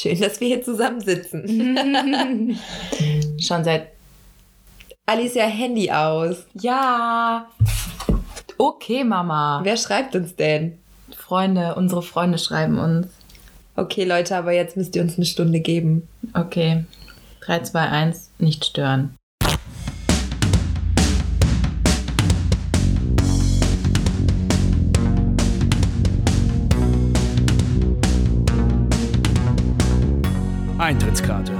Schön, dass wir hier zusammen sitzen. Schon seit. Alicia, Handy aus. Ja. Okay, Mama. Wer schreibt uns denn? Freunde, unsere Freunde schreiben uns. Okay, Leute, aber jetzt müsst ihr uns eine Stunde geben. Okay. 3, 2, 1, nicht stören. Eintrittskarte.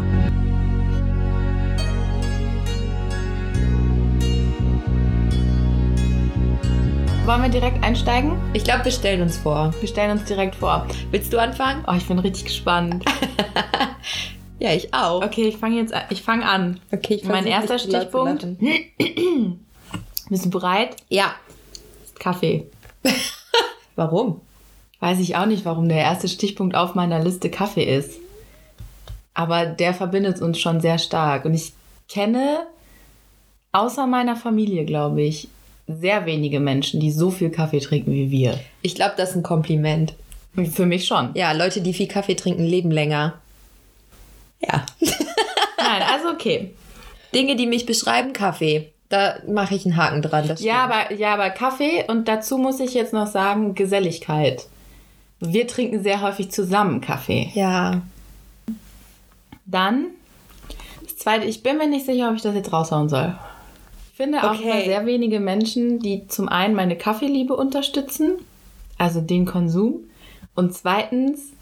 Wollen wir direkt einsteigen? Ich glaube, wir stellen uns vor. Wir stellen uns direkt vor. Willst du anfangen? Oh, ich bin richtig gespannt. Ja, ich auch. Okay, ich fange jetzt an. Ich fange an. Okay, ich Mein erster Stichpunkt. Bist du bereit? Ja. Kaffee. Warum? Weiß ich auch nicht, warum der erste Stichpunkt auf meiner Liste Kaffee ist. Aber der verbindet uns schon sehr stark. Und ich kenne, außer meiner Familie, glaube ich, sehr wenige Menschen, die so viel Kaffee trinken wie wir. Ich glaube, das ist ein Kompliment. Für mich schon. Ja, Leute, die viel Kaffee trinken, leben länger. Ja. Nein, also okay. Dinge, die mich beschreiben, Kaffee. Da mache ich einen Haken dran. Ja, aber, ja, aber Kaffee und dazu muss ich jetzt noch sagen, Geselligkeit. Wir trinken sehr häufig zusammen Kaffee. Ja. Dann, das zweite, ich bin mir nicht sicher, ob ich das jetzt raushauen soll. Ich finde auch Okay. sehr wenige Menschen, die zum einen meine Kaffeeliebe unterstützen, also den Konsum, und zweitens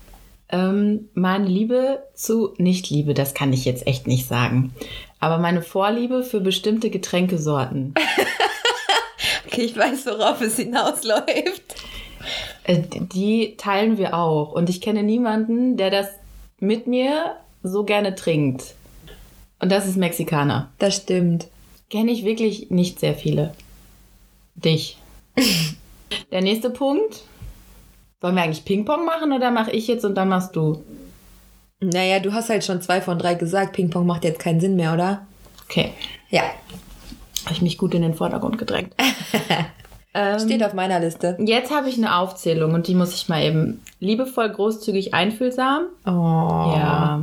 ähm, meine Liebe zu Nicht-Liebe, das kann ich jetzt echt nicht sagen. Aber meine Vorliebe für bestimmte Getränkesorten. Okay, ich weiß, worauf es hinausläuft. Äh, Die teilen wir auch. Und ich kenne niemanden, der das mit mir so gerne trinkt. Und das ist Mexikaner. Das stimmt. Kenne ich wirklich nicht sehr viele. Dich. Der nächste Punkt. Wollen wir eigentlich Ping-Pong machen oder mache ich jetzt und dann machst du? Naja, du hast halt schon zwei von drei gesagt. Ping-Pong macht jetzt keinen Sinn mehr, oder? Okay. Ja. Habe ich mich gut in den Vordergrund gedrängt. ähm, Steht auf meiner Liste. jetzt habe ich eine Aufzählung und die muss ich mal eben liebevoll, großzügig, einfühlsam Oh. Ja.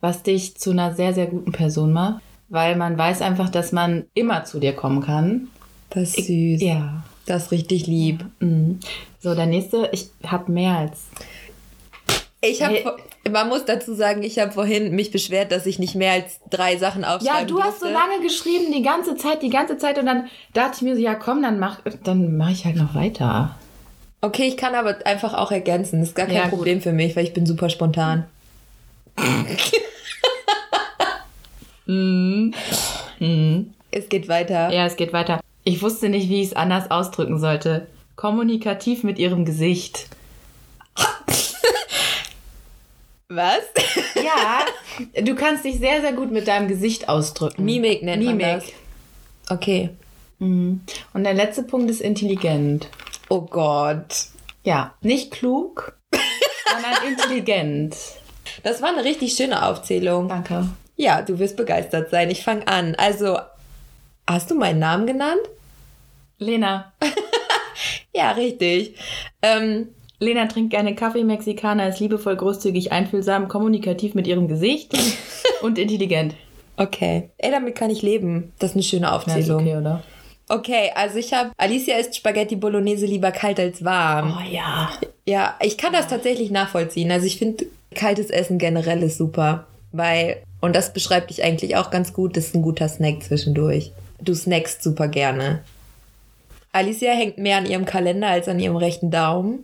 Was dich zu einer sehr, sehr guten Person macht. Weil man weiß einfach, dass man immer zu dir kommen kann. Das ist süß. Ja. Das ist richtig lieb. Mhm. So, der nächste, ich habe mehr als. Ich habe, Hey. man muss dazu sagen, ich habe vorhin mich beschwert, dass ich nicht mehr als drei Sachen Ja, aufschreiben du hast so durfte. lange geschrieben, die ganze Zeit, die ganze Zeit. Und dann dachte ich mir so, ja komm, dann mach, dann mach ich halt noch weiter. Okay, ich kann aber einfach auch ergänzen. Das ist gar kein Ja, gut. Problem für mich, weil ich bin super spontan. Mhm. Mhm. Es geht weiter. Ja, es geht weiter. Ich wusste nicht, wie ich es anders ausdrücken sollte. Kommunikativ mit ihrem Gesicht. Was? Ja, du kannst dich sehr, sehr gut mit deinem Gesicht ausdrücken. Mimik nennt man Mimik. das. Okay. Mhm. Und der letzte Punkt ist intelligent. Oh Gott. Ja, nicht klug, sondern intelligent. Das war eine richtig schöne Aufzählung. Danke. Ja, du wirst begeistert sein. Ich fange an. Also, hast du meinen Namen genannt? Lena. Ja, richtig. Ähm, Lena trinkt gerne Kaffee. Mexikaner ist liebevoll, großzügig, einfühlsam, kommunikativ mit ihrem Gesicht und intelligent. okay. Ey, damit kann ich leben. Das ist eine schöne Ja, ist Aufzählung. okay, oder? Okay, also ich habe Alicia isst Spaghetti Bolognese lieber kalt als warm. Oh ja. Ja, ich kann das tatsächlich nachvollziehen. Also ich finde kaltes Essen generell ist super, weil und das beschreibt dich eigentlich auch ganz gut. Das ist ein guter Snack zwischendurch. Du snackst super gerne. Alicia hängt mehr an ihrem Kalender als an ihrem rechten Daumen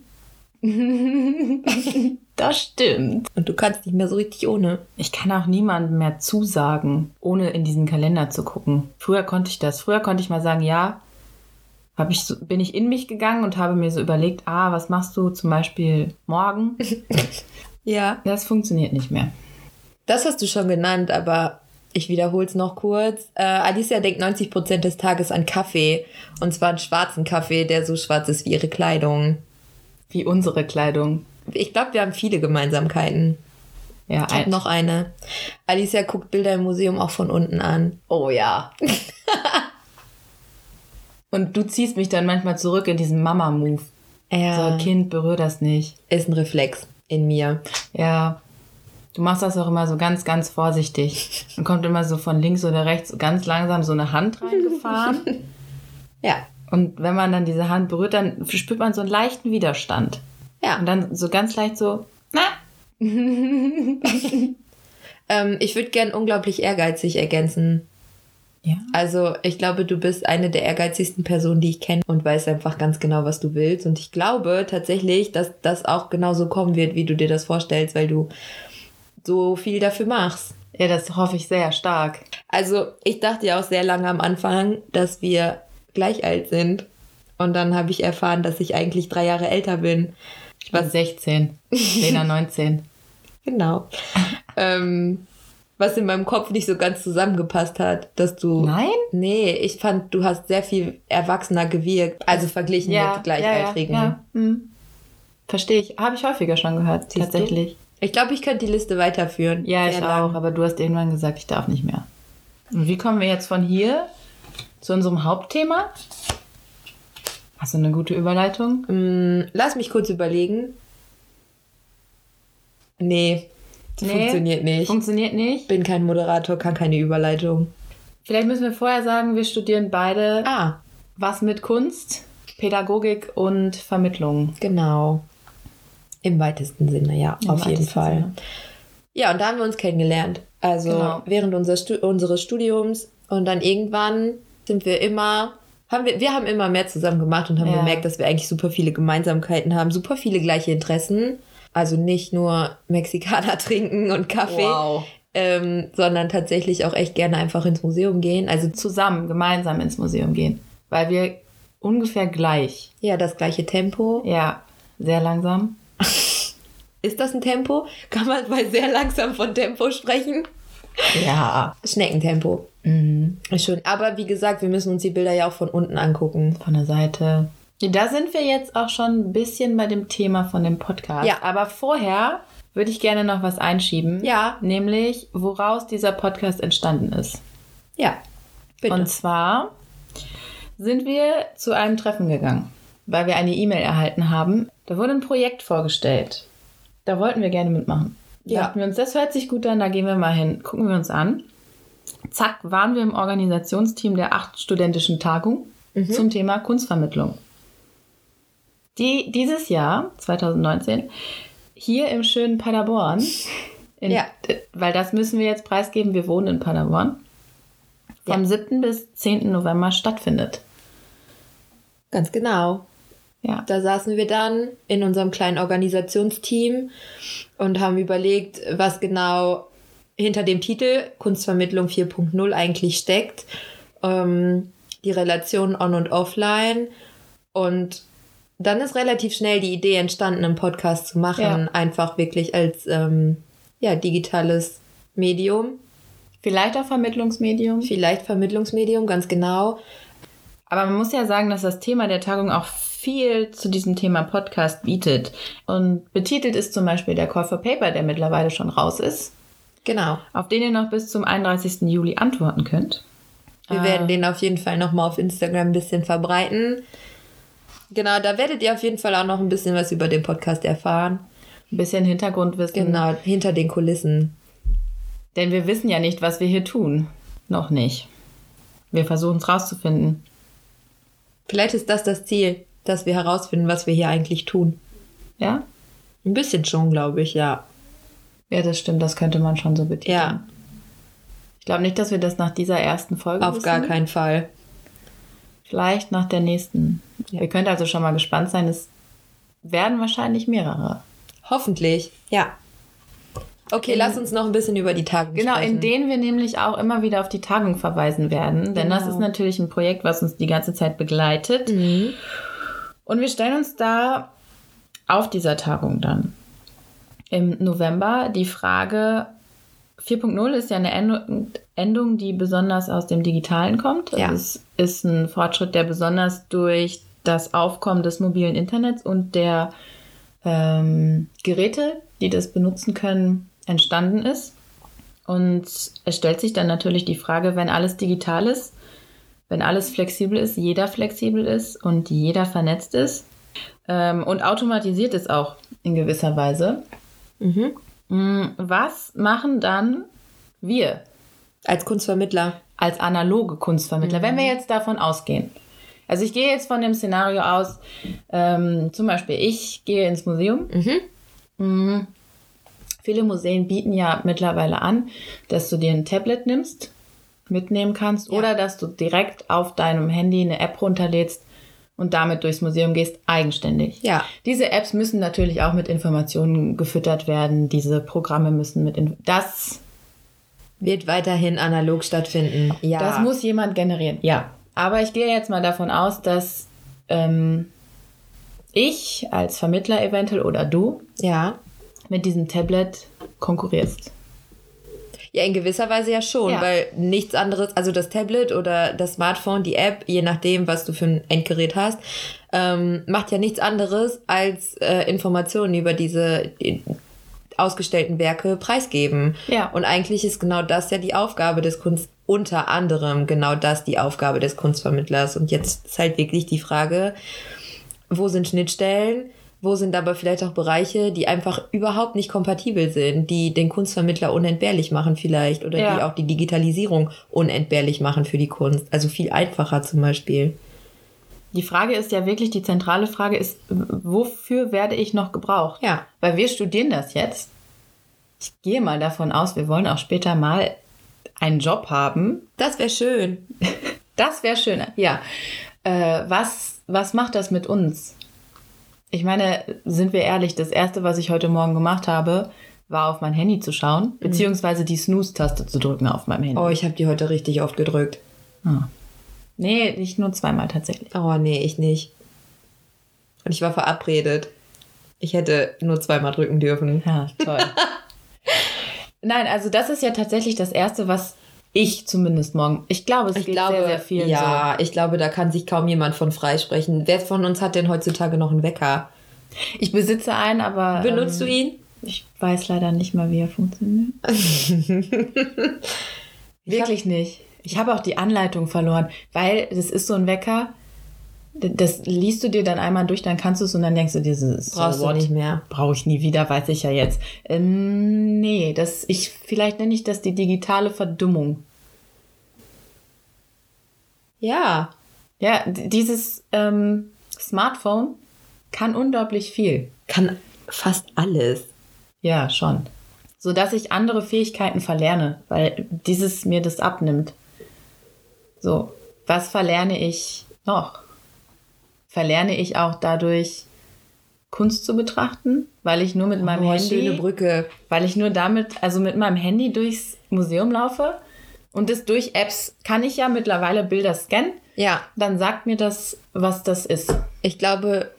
Das stimmt. und du kannst nicht mehr so richtig ohne. Ich kann auch niemandem mehr zusagen, ohne in diesen Kalender zu gucken. Früher konnte ich das. Früher konnte ich mal sagen, ja, hab ich so, bin ich in mich gegangen und habe mir so überlegt, ah, was machst du zum Beispiel morgen? Ja, Das funktioniert nicht mehr. das hast du schon genannt, aber ich wiederhole es noch kurz. Äh, Alicia denkt 90% des Tages an Kaffee und zwar einen schwarzen Kaffee, der so schwarz ist wie ihre Kleidung. Wie unsere Kleidung. Ich glaube, wir haben viele Gemeinsamkeiten. Ja, Ich habe noch eine. Alicia guckt Bilder im Museum auch von unten an. Oh ja. und du ziehst mich dann manchmal zurück in diesen Du machst das auch immer so ganz, ganz vorsichtig. Dann kommt immer so von links oder rechts ganz langsam so eine Hand reingefahren. Ja. Und wenn man dann diese Hand berührt, dann spürt man so einen leichten Widerstand. Ja. Und dann so ganz leicht so, na, Ähm, ich würde gern unglaublich ehrgeizig ergänzen. Ja. Also ich glaube, du bist eine der ehrgeizigsten Personen, die ich kenne und weißt einfach ganz genau, was du willst. Und ich glaube tatsächlich, dass das auch genauso kommen wird, wie du dir das vorstellst, weil du so viel dafür machst. Ja, das hoffe ich sehr stark. Also ich dachte ja auch sehr lange am Anfang, dass wir gleich alt sind. Und dann habe ich erfahren, dass ich eigentlich drei Jahre älter bin. Ich war 16, Lena 19. Genau. ähm, was in meinem Kopf nicht so ganz zusammengepasst hat, dass du. Nein? Nee, ich fand, du hast sehr viel erwachsener gewirkt. Also verglichen mit Gleichaltrigen. Ja, ja. Hm. Verstehe ich. Habe ich häufiger schon gehört, Siehst du? tatsächlich. Ich glaube, ich könnte die Liste weiterführen. Ja, ich lang. auch. Aber du hast irgendwann gesagt, ich darf nicht mehr. Und wie kommen wir jetzt von hier zu unserem Hauptthema? Hast du eine gute Überleitung? Mm, Lass mich kurz überlegen. Nee, Nee, funktioniert nicht. Funktioniert nicht. bin kein Moderator, kann keine Überleitung. Vielleicht müssen wir vorher sagen, wir studieren beide Ah, was mit Kunst, Pädagogik und Vermittlung. genau. Im weitesten Sinne, ja, Im auf jeden Fall. Sinne. Ja, und da haben wir uns kennengelernt. Also Genau. während unser Stu unseres Studiums und dann irgendwann sind wir immer, haben wir, wir haben immer mehr zusammen gemacht und haben Ja. gemerkt, dass wir eigentlich super viele Gemeinsamkeiten haben, super viele gleiche Interessen. Also nicht nur Mexikaner trinken und Kaffee, Wow. ähm, sondern tatsächlich auch echt gerne einfach ins Museum gehen. Also Zusammen, gemeinsam ins Museum gehen. Weil wir ungefähr gleich, ja, das gleiche Tempo. ja, sehr langsam. Ist das ein Tempo? Kann man bei sehr langsam von Tempo sprechen? Ja. Schneckentempo. Mhm. Ist Schon. Aber wie gesagt, wir müssen uns die Bilder ja auch von unten angucken. Von der Seite. Da sind wir jetzt auch schon ein bisschen bei dem Thema von dem Podcast. Ja. Aber vorher würde ich gerne noch was einschieben. Ja. Nämlich, woraus dieser Podcast entstanden ist. Ja. Bitte. Und zwar sind wir zu einem Treffen gegangen, weil wir eine E-Mail erhalten haben. Da wurde ein Projekt vorgestellt. Da wollten wir gerne mitmachen. Ja. Dachten wir uns, das hört sich gut an, da gehen wir mal hin. Gucken wir uns an. Zack, waren wir im Organisationsteam der acht studentischen Tagung zum Thema Kunstvermittlung. Die dieses Jahr, 2019, hier im schönen Paderborn, in, Ja. weil das müssen wir jetzt preisgeben, wir wohnen in Paderborn, vom Ja. 7. bis 10. November stattfindet. Ganz genau. Ja. Da saßen wir dann in unserem kleinen Organisationsteam und haben überlegt, was genau hinter dem Titel Kunstvermittlung 4.0 eigentlich steckt. Ähm, die Relation on und offline. Und dann ist relativ schnell die Idee entstanden, einen Podcast zu machen, Ja. einfach wirklich als ähm, ja, digitales Medium. Vielleicht auch Vermittlungsmedium. Vielleicht Vermittlungsmedium, ganz genau. Aber man muss ja sagen, dass das Thema der Tagung auch viel zu diesem Thema Podcast bietet. Und betitelt ist zum Beispiel der Call for Paper, der mittlerweile schon raus ist, Genau. auf den ihr noch bis zum 31. Juli antworten könnt. Wir Ah. werden den auf jeden Fall nochmal auf Instagram ein bisschen verbreiten. Genau, da werdet ihr auf jeden Fall auch noch ein bisschen was über den Podcast erfahren. Ein bisschen Hintergrundwissen. Genau, hinter den Kulissen. Denn wir wissen ja nicht, was wir hier tun. Noch nicht. Wir versuchen es rauszufinden. Vielleicht ist das das Ziel, dass wir herausfinden, was wir hier eigentlich tun. Ja? Ein bisschen schon, glaube ich, ja. Ja, das stimmt. Das könnte man schon so betiteln. Ja, Ich glaube nicht, dass wir das nach dieser ersten Folge auf wissen. gar keinen Fall. Vielleicht nach der nächsten. Ja. Ihr könnt also schon mal gespannt sein. Es werden wahrscheinlich mehrere. Hoffentlich, ja. Okay, In- lass uns noch ein bisschen über die Tagung Genau, sprechen. in denen wir nämlich auch immer wieder auf die Tagung verweisen werden. Denn das Genau. ist natürlich ein Projekt, was uns die ganze Zeit begleitet. Mhm. Und wir stellen uns da auf dieser Tagung dann im November die Frage, 4.0 ist ja eine Endung, die besonders aus dem Digitalen kommt. Ja. Es ist ein Fortschritt, der besonders durch das Aufkommen des mobilen Internets und der ähm, Geräte, die das benutzen können, entstanden ist. Und es stellt sich dann natürlich die Frage, wenn alles digital ist, wenn alles flexibel ist, jeder flexibel ist und jeder vernetzt ist ähm, und automatisiert ist auch in gewisser Weise, Mhm. Mm, Was machen dann wir Als Kunstvermittler. als analoge Kunstvermittler, wenn wir jetzt davon ausgehen? Also ich gehe jetzt von dem Szenario aus, ähm, zum Beispiel ich gehe ins Museum. Mhm. Viele Museen bieten ja mittlerweile an, dass du dir ein Tablet nimmst, mitnehmen kannst Ja. oder dass du direkt auf deinem Handy eine App runterlädst und damit durchs Museum gehst, eigenständig. Ja. Diese Apps müssen natürlich auch mit Informationen gefüttert werden. Diese Programme müssen mit... In das, Wird weiterhin analog stattfinden. Ja. das muss jemand generieren. Ja. Aber ich gehe jetzt mal davon aus, dass ähm, ich als Vermittler eventuell oder du Ja. mit diesem Tablet konkurrierst. Ja, in gewisser Weise ja schon, Ja. weil nichts anderes, also das Tablet oder das Smartphone, die App, je nachdem, was du für ein Endgerät hast, ähm, macht ja nichts anderes als äh, Informationen über diese äh, ausgestellten Werke preisgeben. Ja. Und eigentlich ist genau das ja die Aufgabe des Kunst, unter anderem genau das die Aufgabe des Kunstvermittlers. Und jetzt ist halt wirklich die Frage, wo sind Schnittstellen? Wo sind aber vielleicht auch Bereiche, die einfach überhaupt nicht kompatibel sind, die den Kunstvermittler unentbehrlich machen vielleicht oder Ja. die auch die Digitalisierung unentbehrlich machen für die Kunst. Also viel einfacher zum Beispiel. Die Frage ist ja wirklich, die zentrale Frage ist, wofür werde ich noch gebraucht? Ja. Weil wir studieren das jetzt. Ich gehe mal davon aus, wir wollen auch später mal einen Job haben. Das wäre schön. Das wäre schön. Ja. Äh, was, was macht das mit uns? Ich meine, sind wir ehrlich, das Erste, was ich heute Morgen gemacht habe, war auf mein Handy zu schauen, beziehungsweise die Snooze-Taste zu drücken auf meinem Handy. Oh, ich habe die heute richtig oft gedrückt. Ah. Nee, nicht nur zweimal tatsächlich. Oh, nee, ich nicht. Und ich war verabredet. Ich hätte nur zweimal drücken dürfen. Ja, toll. Nein, also das ist ja tatsächlich das Erste, was ich zumindest morgen. Ich glaube, es Ich geht glaube, sehr, sehr vielen ja, ich glaube, da kann sich kaum jemand von freisprechen. Wer von uns hat denn heutzutage noch einen Wecker? so. Ich besitze einen, aber. Benutzt ähm, du ihn? Ich weiß leider nicht mal, wie er funktioniert. Wirklich nicht. Ich habe auch die Anleitung verloren, weil das ist so ein Wecker. Das liest du dir dann einmal durch, dann kannst du es und dann denkst du dir, so, Brauchst so du nicht mehr. Brauche ich nie wieder, weiß ich ja jetzt. Ähm, nee, das, ich, vielleicht nenne ich das die digitale Verdummung. Ja. Ja, dieses ähm, Smartphone kann unglaublich viel. Kann fast alles. Ja, schon. So dass ich andere Fähigkeiten verlerne, weil dieses mir das abnimmt. So, was verlerne ich noch? Verlerne ich auch dadurch Kunst zu betrachten, weil ich nur mit meinem oh, Handy, schöne Brücke. weil ich nur damit, also mit meinem Handy durchs Museum laufe und das durch Apps kann ich ja mittlerweile Bilder scannen, Ja, dann sagt mir das, was das ist. ich glaube,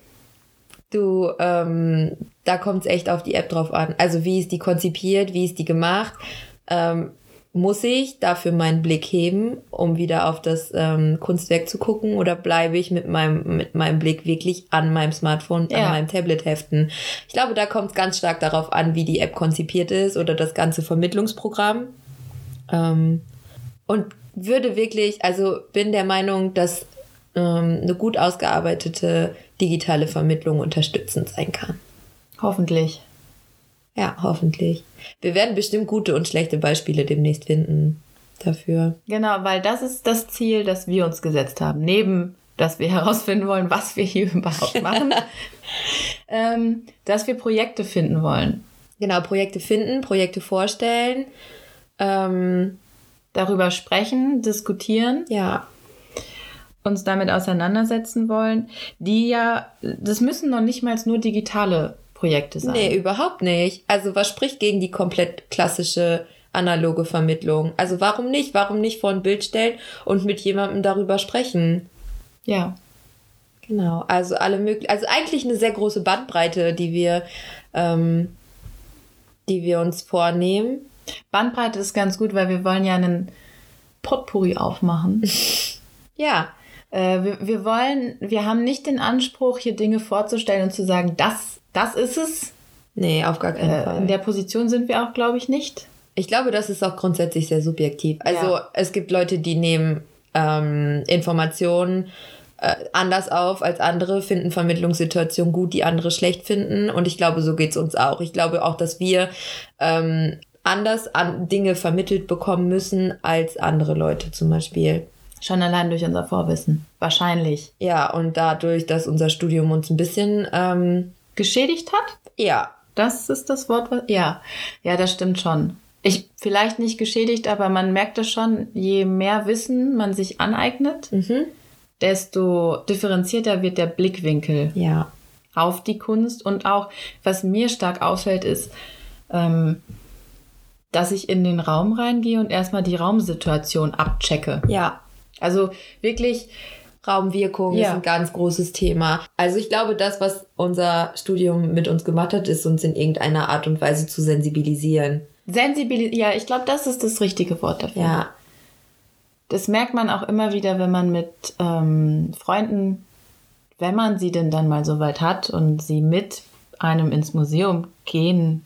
du, ähm, da kommt es echt auf die App drauf an. Also wie ist die konzipiert, wie ist die gemacht? Ähm, muss ich dafür meinen Blick heben, um wieder auf das ähm, Kunstwerk zu gucken, oder bleibe ich mit meinem, mit meinem Blick wirklich an meinem Smartphone, Ja. an meinem Tablet heften? Ich glaube, da kommt es ganz stark darauf an, wie die App konzipiert ist oder das ganze Vermittlungsprogramm. Ähm, und würde wirklich, also bin der Meinung, dass ähm, eine gut ausgearbeitete digitale Vermittlung unterstützend sein kann. Hoffentlich. Ja, hoffentlich. Wir werden bestimmt gute und schlechte Beispiele demnächst finden dafür. Genau, weil das ist das Ziel, das wir uns gesetzt haben. Neben, dass wir herausfinden wollen, was wir hier überhaupt machen, ähm, dass wir Projekte finden wollen. Genau, Projekte finden, Projekte vorstellen. Ähm, Darüber sprechen, diskutieren, ja, uns damit auseinandersetzen wollen, die ja, das müssen noch nicht mal nur digitale Projekte sein. nee, überhaupt nicht. Also was spricht gegen die komplett klassische analoge Vermittlung? Also warum nicht? Warum nicht vor ein Bild stellen und mit jemandem darüber sprechen? Ja, Genau, also alle möglichen, also eigentlich eine sehr große Bandbreite, die wir, ähm, die wir uns vornehmen. Bandbreite ist ganz gut, weil wir wollen ja einen Potpourri aufmachen. Ja, Äh, wir, wir wollen, wir haben nicht den Anspruch, hier Dinge vorzustellen und zu sagen, das, das ist es. nee, auf gar keinen Äh, Fall. in der Position sind wir auch, glaube ich, nicht. Ich glaube, das ist auch grundsätzlich sehr subjektiv. Also Ja. es gibt Leute, die nehmen ähm, Informationen äh, anders auf als andere, finden Vermittlungssituationen gut, die andere schlecht finden. Und ich glaube, so geht's uns auch. Ich glaube auch, dass wir ähm, anders an Dinge vermittelt bekommen müssen als andere Leute zum Beispiel. Schon allein durch unser Vorwissen. Wahrscheinlich. Ja, und dadurch, dass unser Studium uns ein bisschen ähm, Geschädigt hat? ja, Das ist das Wort, was. Ja, ja, das stimmt schon. Ich, vielleicht nicht geschädigt, aber man merkt es schon, je mehr Wissen man sich aneignet, mhm. desto differenzierter wird der Blickwinkel ja, auf die Kunst. Und auch, was mir stark auffällt, ist, ähm, dass ich in den Raum reingehe und erstmal die Raumsituation abchecke. ja. Also wirklich, Raumwirkung Ja. ist ein ganz großes Thema. Also ich glaube, das, was unser Studium mit uns gemacht hat, ist uns in irgendeiner Art und Weise zu sensibilisieren. Sensibilität, ja, ich glaube, das ist das richtige Wort dafür. Ja, Das merkt man auch immer wieder, wenn man mit ähm, Freunden, wenn man sie denn dann mal so weit hat und sie mit einem ins Museum gehen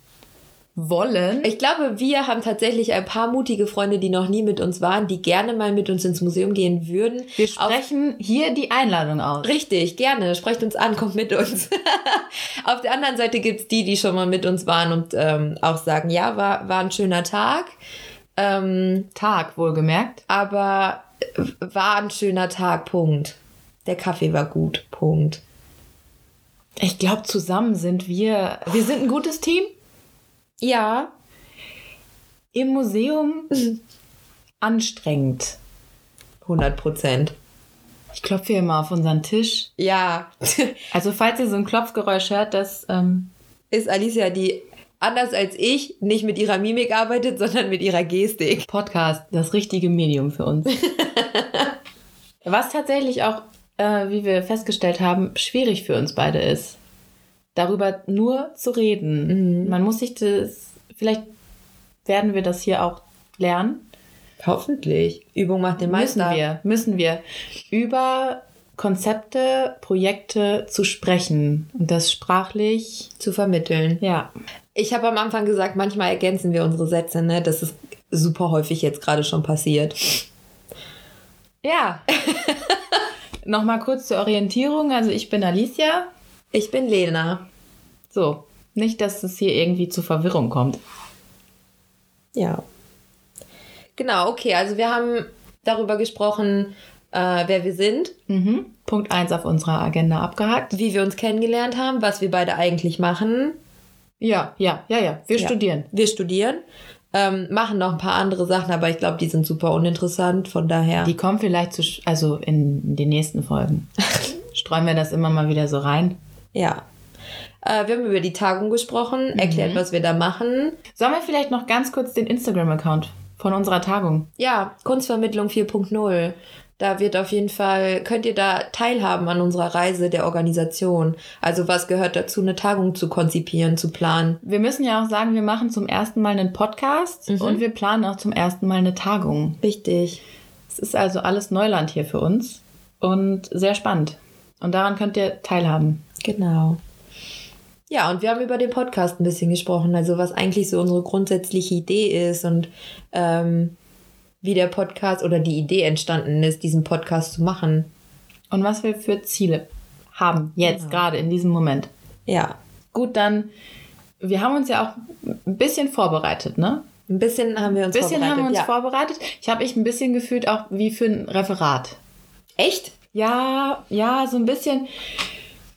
wollen. ich glaube, wir haben tatsächlich ein paar mutige Freunde, die noch nie mit uns waren, die gerne mal mit uns ins Museum gehen würden. Wir Auf- sprechen hier die Einladung aus. Richtig, gerne. Sprecht uns an, kommt mit uns. Auf der anderen Seite gibt's die, die schon mal mit uns waren und ähm, auch sagen, ja, war, war ein schöner Tag. Ähm, Tag, wohlgemerkt. aber äh, war ein schöner Tag, Punkt. Der Kaffee war gut, Punkt. Ich glaube, zusammen sind wir, wir sind ein gutes Team. Ja, Im Museum anstrengend. 100 Prozent. Ich klopfe hier immer auf unseren Tisch. Ja, Also falls ihr so ein Klopfgeräusch hört, das ähm, ist Alicia, die anders als ich nicht mit ihrer Mimik arbeitet, sondern mit ihrer Gestik. Podcast das richtige Medium für uns. Was tatsächlich auch, äh, wie wir festgestellt haben, schwierig für uns beide ist, darüber nur zu reden. Mhm. Man muss sich das, vielleicht werden wir das hier auch lernen. Hoffentlich. Übung macht den Müssen Meister. wir, müssen wir über Konzepte, Projekte zu sprechen und das sprachlich, Zu vermitteln. ja. Ich habe am Anfang gesagt, manchmal ergänzen wir unsere Sätze, ne? Das ist super häufig jetzt gerade schon passiert. Ja. Nochmal kurz zur Orientierung. Also ich bin Alicia. Ich bin Lena. So, nicht, dass es hier irgendwie zu Verwirrung kommt. Ja. Genau, okay. Also wir haben darüber gesprochen, äh, wer wir sind, Mhm. Punkt 1 auf unserer Agenda abgehakt. wie wir uns kennengelernt haben, was wir beide eigentlich machen. Ja, ja, ja, ja. Wir Ja. studieren. Wir studieren, ähm, machen noch ein paar andere Sachen, aber ich glaube, die sind super uninteressant. Von daher. Die kommen vielleicht zu, also in den nächsten Folgen. Streuen wir das immer mal wieder so rein. Ja. Äh, wir haben über die Tagung gesprochen, erklärt, was wir da machen. Sollen wir vielleicht noch ganz kurz den Instagram-Account von unserer Tagung? Ja, Kunstvermittlung 4.0. Da wird auf jeden Fall, könnt ihr da teilhaben an unserer Reise der Organisation. Also was gehört dazu, eine Tagung zu konzipieren, zu planen. Wir müssen ja auch sagen, wir machen zum ersten Mal einen Podcast Mhm. und wir planen auch zum ersten Mal eine Tagung. Wichtig. Es ist also alles Neuland hier für uns und sehr spannend. Und daran könnt ihr teilhaben. Genau. Ja, und wir haben über den Podcast ein bisschen gesprochen, also was eigentlich so unsere grundsätzliche Idee ist und ähm, wie der Podcast oder die Idee entstanden ist, diesen Podcast zu machen. Und was wir für Ziele haben, jetzt, Genau. gerade in diesem Moment. Ja, Gut, dann, wir haben uns ja auch ein bisschen vorbereitet, ne? ein bisschen haben wir uns Ein bisschen vorbereitet. haben wir uns ja. vorbereitet. Ich habe mich ein bisschen gefühlt auch wie für ein Referat. Echt? Ja, ja, so ein bisschen.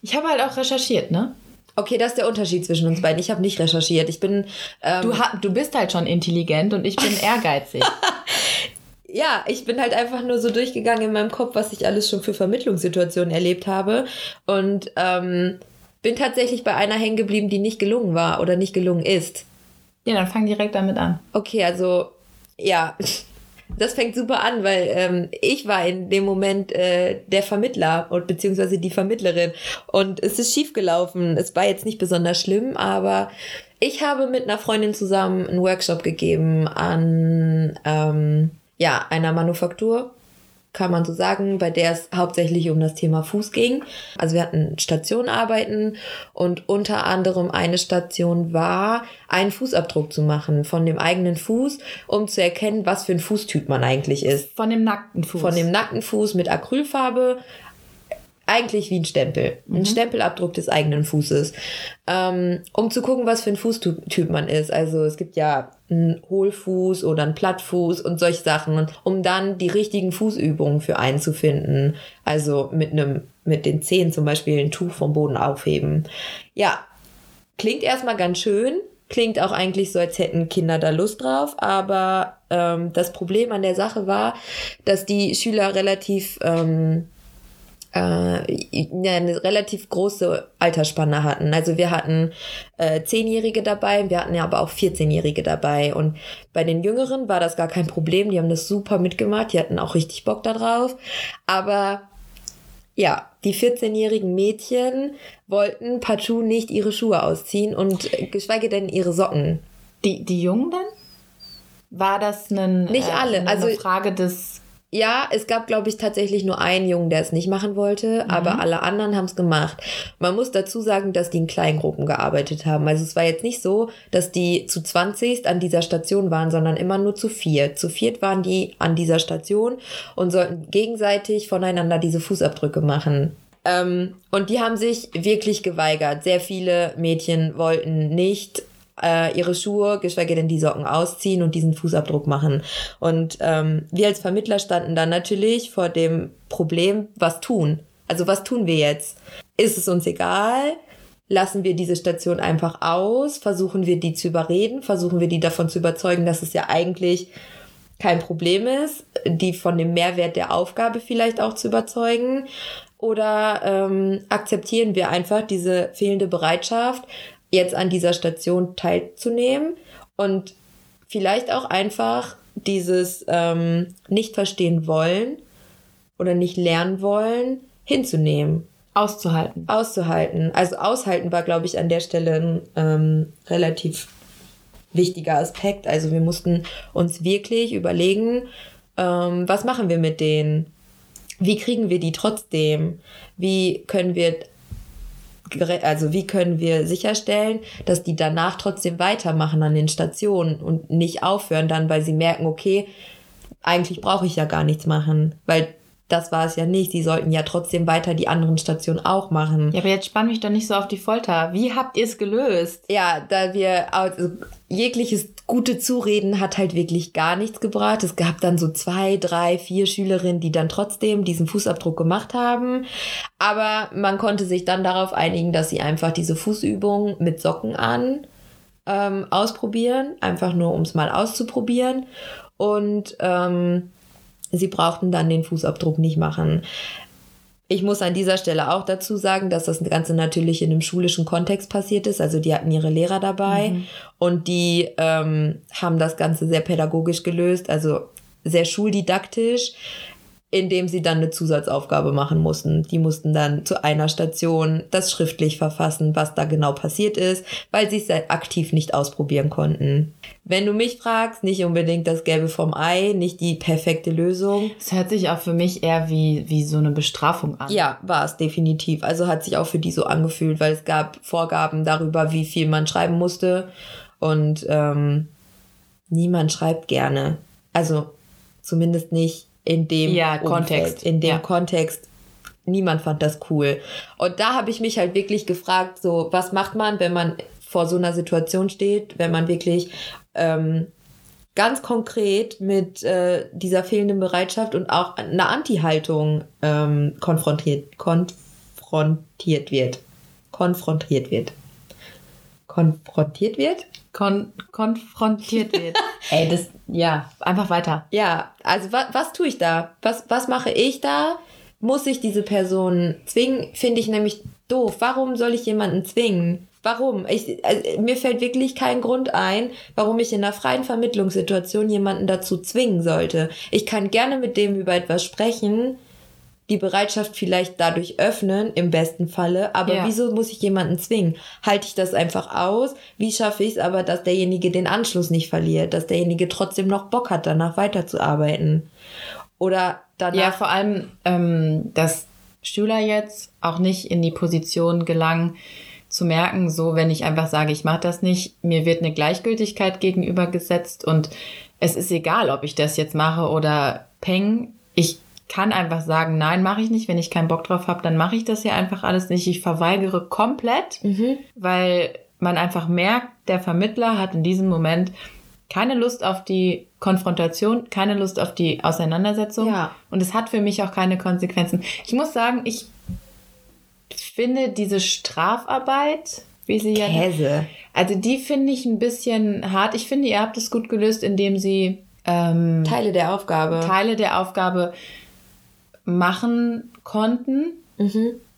Ich habe halt auch recherchiert, ne? Okay, das ist der Unterschied zwischen uns beiden. Ich habe nicht recherchiert. Ich bin ähm, Du, du bist halt schon intelligent und ich bin ehrgeizig. ja, ich bin halt einfach nur so durchgegangen in meinem Kopf, was ich alles schon für Vermittlungssituationen erlebt habe. Und ähm, bin tatsächlich bei einer hängen geblieben, die nicht gelungen war oder nicht gelungen ist. ja, dann fang direkt damit an. Okay, also ja, das fängt super an, weil ähm, ich war in dem Moment äh, der Vermittler und beziehungsweise die Vermittlerin und es ist schief gelaufen. Es war jetzt nicht besonders schlimm, aber ich habe mit einer Freundin zusammen einen Workshop gegeben an ähm, ja einer Manufaktur kann man so sagen, bei der es hauptsächlich um das Thema Fuß ging. Also wir hatten Stationen arbeiten und unter anderem eine Station war, einen Fußabdruck zu machen von dem eigenen Fuß, um zu erkennen, was für ein Fußtyp man eigentlich ist. Von dem nackten Fuß. Von dem nackten Fuß mit Acrylfarbe eigentlich wie ein Stempel. Ein Mhm. Stempelabdruck des eigenen Fußes. Ähm, um zu gucken, was für ein Fußtyp man ist. Also es gibt ja einen Hohlfuß oder einen Plattfuß und solche Sachen. Um dann die richtigen Fußübungen für einen zu finden. Also mit einem, mit den Zehen zum Beispiel ein Tuch vom Boden aufheben. Ja, klingt erstmal ganz schön. Klingt auch eigentlich so, als hätten Kinder da Lust drauf. Aber ähm, das Problem an der Sache war, dass die Schüler relativ ähm, äh, eine relativ große Altersspanne hatten. Also wir hatten äh, Zehnjährige dabei, wir hatten ja aber auch 14-Jährige dabei. Und bei den Jüngeren war das gar kein Problem. Die haben das super mitgemacht, die hatten auch richtig Bock darauf. Aber ja, die 14-jährigen Mädchen wollten partout nicht ihre Schuhe ausziehen und äh, geschweige denn ihre Socken. Die, die Jungen dann? War das ein, Nicht alle, eine also- Frage des. Ja, es gab, glaube ich, tatsächlich nur einen Jungen, der es nicht machen wollte, aber alle anderen haben es gemacht. Man muss dazu sagen, dass die in Kleingruppen gearbeitet haben. Also es war jetzt nicht so, dass die zu 20 an dieser Station waren, sondern immer nur zu viert. Zu viert waren die an dieser Station und sollten gegenseitig voneinander diese Fußabdrücke machen. Ähm, und die haben sich wirklich geweigert. Sehr viele Mädchen wollten nicht äh, ihre Schuhe, geschweige denn die Socken ausziehen und diesen Fußabdruck machen. Und ähm, wir als Vermittler standen dann natürlich vor dem Problem, was tun. Also was tun wir jetzt? Ist es uns egal? Lassen wir diese Station einfach aus? Versuchen wir die zu überreden? Versuchen wir die davon zu überzeugen, dass es ja eigentlich kein Problem ist, die von dem Mehrwert der Aufgabe vielleicht auch zu überzeugen? Oder ähm, akzeptieren wir einfach diese fehlende Bereitschaft, jetzt an dieser Station teilzunehmen und vielleicht auch einfach dieses ähm, nicht verstehen wollen oder nicht lernen wollen hinzunehmen, Auszuhalten. auszuhalten. Also aushalten war, glaube ich, an der Stelle ein ähm, relativ wichtiger Aspekt. Also wir mussten uns wirklich überlegen, ähm, was machen wir mit denen? Wie kriegen wir die trotzdem? Wie können wir also wie können wir sicherstellen, dass die danach trotzdem weitermachen an den Stationen und nicht aufhören dann, weil sie merken, okay, eigentlich brauche ich ja gar nichts machen, weil das war es ja nicht. Sie sollten ja trotzdem weiter die anderen Stationen auch machen. Ja, aber jetzt spann mich doch nicht so auf die Folter. Wie habt ihr es gelöst? Ja, da wir also jegliches gute Zureden hat halt wirklich gar nichts gebracht. Es gab dann so zwei, drei, vier Schülerinnen, die dann trotzdem diesen Fußabdruck gemacht haben. Aber man konnte sich dann darauf einigen, dass sie einfach diese Fußübung mit Socken an ähm, ausprobieren, einfach nur um es mal auszuprobieren. Und ähm, sie brauchten dann den Fußabdruck nicht machen. Ich muss an dieser Stelle auch dazu sagen, dass das Ganze natürlich in einem schulischen Kontext passiert ist. Also die hatten ihre Lehrer dabei und die ähm, haben das Ganze sehr pädagogisch gelöst, also sehr schuldidaktisch, indem sie dann eine Zusatzaufgabe machen mussten. Die mussten dann zu einer Station das schriftlich verfassen, was da genau passiert ist, weil sie es aktiv nicht ausprobieren konnten. Wenn du mich fragst, nicht unbedingt das Gelbe vom Ei, nicht die perfekte Lösung. Es hört sich auch für mich eher wie, wie so eine Bestrafung an. Ja, war es definitiv. Also hat sich auch für die so angefühlt, weil es gab Vorgaben darüber, wie viel man schreiben musste. Und ähm, niemand schreibt gerne. Also zumindest nicht in dem Ja, Umfeld, Kontext. In dem Ja. Kontext. Niemand fand das cool. Und da habe ich mich halt wirklich gefragt, so, was macht man, wenn man vor so einer Situation steht, wenn man wirklich ähm, ganz konkret mit äh, dieser fehlenden Bereitschaft und auch einer Anti-Haltung ähm, konfrontiert, konfrontiert wird. Konfrontiert wird. Konfrontiert wird? Kon konfrontiert wird. Ey, das, ja, einfach weiter. Ja, also wa was tue ich da? Was, was mache ich da? Muss ich diese Person zwingen? Finde ich nämlich doof. Warum soll ich jemanden zwingen? Warum? Ich, also, mir fällt wirklich kein Grund ein, warum ich in einer freien Vermittlungssituation jemanden dazu zwingen sollte. Ich kann gerne mit dem über etwas sprechen, die Bereitschaft vielleicht dadurch öffnen, im besten Falle. Aber Ja. wieso muss ich jemanden zwingen? Halte ich das einfach aus? Wie schaffe ich es aber, dass derjenige den Anschluss nicht verliert, dass derjenige trotzdem noch Bock hat, danach weiterzuarbeiten? Oder danach. Ja, vor allem, ähm, dass Schüler jetzt auch nicht in die Position gelangen, zu merken, so wenn ich einfach sage, ich mache das nicht, mir wird eine Gleichgültigkeit gegenübergesetzt und es ist egal, ob ich das jetzt mache oder peng, ich kann einfach sagen, nein, mache ich nicht. Wenn ich keinen Bock drauf habe, dann mache ich das hier einfach alles nicht. Ich verweigere komplett, weil man einfach merkt, der Vermittler hat in diesem Moment keine Lust auf die Konfrontation, keine Lust auf die Auseinandersetzung. Ja. Und es hat für mich auch keine Konsequenzen. Ich muss sagen, ich finde diese Strafarbeit, wie sie ja. Käse. Also die finde ich ein bisschen hart. Ich finde, ihr habt es gut gelöst, indem sie ähm, Teile der Aufgabe. Teile der Aufgabe machen konnten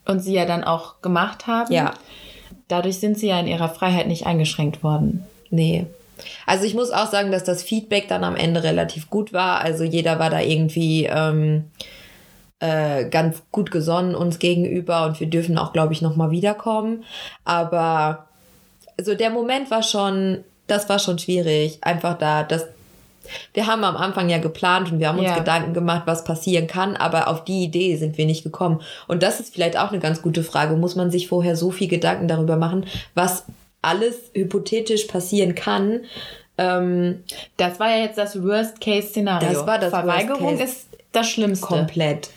und sie ja dann auch gemacht haben. Ja. Dadurch sind sie ja in ihrer Freiheit nicht eingeschränkt worden. Nee. Also ich muss auch sagen, dass das Feedback dann am Ende relativ gut war. Also jeder war da irgendwie ähm, äh, ganz gut gesonnen uns gegenüber und wir dürfen auch, glaube ich, nochmal wiederkommen. Aber also der Moment war schon, das war schon schwierig. Einfach da, das. Wir haben am Anfang ja geplant und wir haben uns Ja. Gedanken gemacht, was passieren kann, aber auf die Idee sind wir nicht gekommen. Und das ist vielleicht auch eine ganz gute Frage. Muss man sich vorher so viel Gedanken darüber machen, was alles hypothetisch passieren kann? Ähm, Das war ja jetzt das Worst-Case-Szenario. Das war das Verweigerung ist das Schlimmste. komplett.